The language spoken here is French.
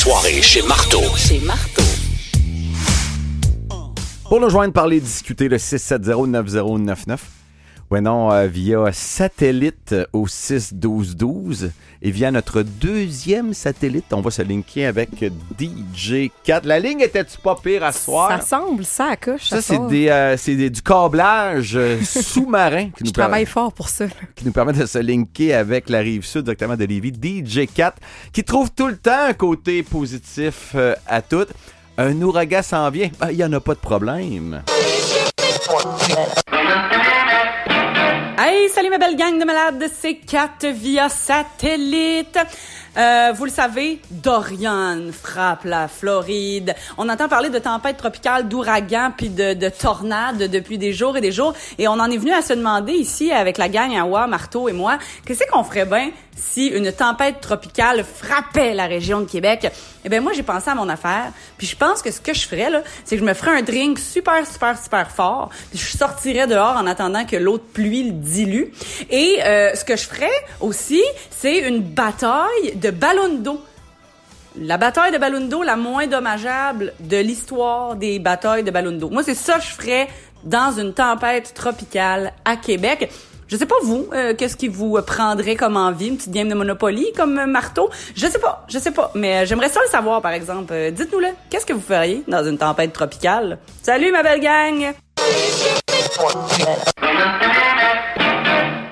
soirées chez Marteau. Chez Marteau. Pour nous joindre, parler, discuter le 670-9099. Ouais, non, euh, via satellite au 61212 et via notre deuxième satellite, on va se linker avec DJ4. La ligne était-tu pas pire à soir? Ça semble, ça accouche. Ça, c'est des, euh, c'est des- du câblage euh, sous-marin qui, nous Je travaille fort pour ça. qui nous permet de se linker avec la rive sud directement de Lévis. DJ4 qui trouve tout le temps un côté positif euh, à tout. Un ouragan s'en vient. Ah, Il n'y en a pas de problème. Gang de malades, c'est Kat via satellite. Euh, vous le savez, Dorian frappe la Floride. On entend parler de tempête tropicale, d'ouragan, puis de, de tornades depuis des jours et des jours. Et on en est venu à se demander ici, avec la gang Awa, Marteau et moi, qu'est-ce qu'on ferait bien si une tempête tropicale frappait la région de Québec? Eh bien, moi, j'ai pensé à mon affaire. Puis je pense que ce que je ferais, là, c'est que je me ferais un drink super, super, super fort. Puis je sortirais dehors en attendant que l'eau de pluie le dilue. Et euh, ce que je ferais aussi, c'est une bataille de ballons d'eau. La bataille de ballons d'eau la moins dommageable de l'histoire des batailles de ballons d'eau. Moi, c'est ça que je ferais dans une tempête tropicale à Québec. Je sais pas vous, euh, qu'est-ce qui vous prendrait comme envie, une petite game de Monopoly comme euh, marteau? Je sais pas, je sais pas, mais euh, j'aimerais ça le savoir par exemple. Euh, Dites-nous-le, qu'est-ce que vous feriez dans une tempête tropicale? Salut ma belle gang.